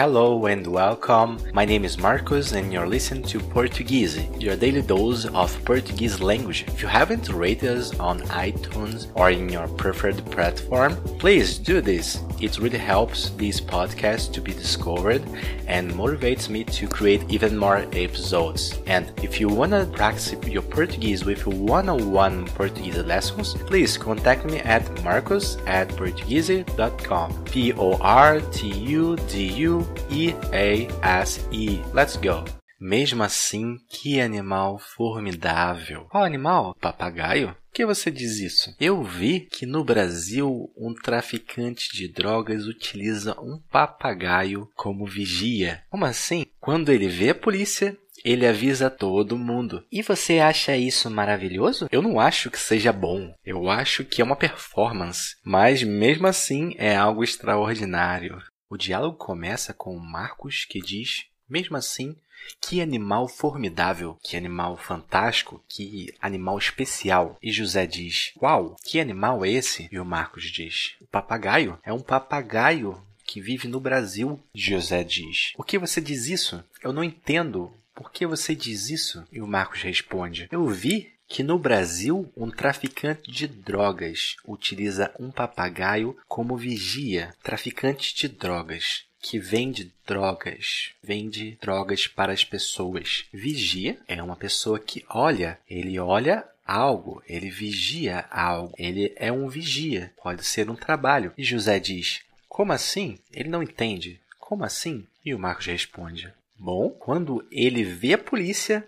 Hello and welcome. My name is Marcos and you're listening to Portuguese, your daily dose of Portuguese language. If you haven't rated us on iTunes or in your preferred platform, please do this. It really helps this podcast to be discovered and motivates me to create even more episodes. And if you wanna practice your Portuguese with one-on-one Portuguese lessons, please contact me at marcos at portuguese.com. P-O-R-T-U-D-U-E-A-S-E. Let's go! Mesmo assim, que animal formidável! Qual animal? Papagaio? Por que você diz isso? Eu vi que no Brasil um traficante de drogas utiliza um papagaio como vigia. Como assim? Quando ele vê a polícia, ele avisa todo mundo. E você acha isso maravilhoso? Eu não acho que seja bom. Eu acho que é uma performance. Mas mesmo assim é algo extraordinário. O diálogo começa com Marcos que diz: Mesmo assim, que animal formidável, que animal fantástico, que animal especial. E José diz: Qual? Que animal é esse? E o Marcos diz: O papagaio. É um papagaio que vive no Brasil. José diz: Por que você diz isso? Eu não entendo. Por que você diz isso? E o Marcos responde: Eu vi que no Brasil um traficante de drogas utiliza um papagaio como vigia. Traficante de drogas que vende drogas, vende drogas para as pessoas. Vigia é uma pessoa que olha, ele olha algo, ele vigia algo, ele é um vigia, pode ser um trabalho. E José diz: Como assim? Ele não entende. Como assim? E o Marcos responde: Bom, quando ele vê a polícia,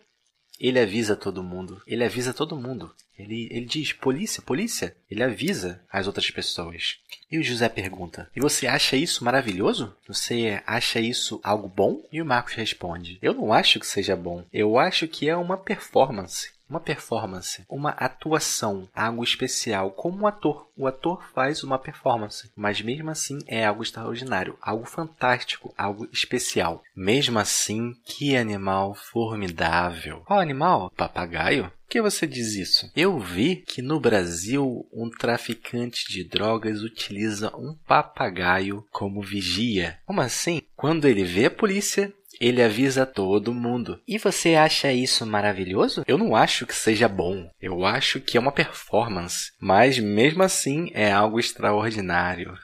ele avisa todo mundo. Ele avisa todo mundo. Ele, ele diz: polícia, polícia. Ele avisa as outras pessoas. E o José pergunta: E você acha isso maravilhoso? Você acha isso algo bom? E o Marcos responde: Eu não acho que seja bom. Eu acho que é uma performance. Uma performance, uma atuação, algo especial, como um ator. O ator faz uma performance, mas mesmo assim é algo extraordinário, algo fantástico, algo especial. Mesmo assim, que animal formidável. Qual animal? Papagaio? Que você diz isso? Eu vi que no Brasil um traficante de drogas utiliza um papagaio como vigia. Como assim? Quando ele vê a polícia, ele avisa todo mundo. E você acha isso maravilhoso? Eu não acho que seja bom. Eu acho que é uma performance. Mas mesmo assim é algo extraordinário.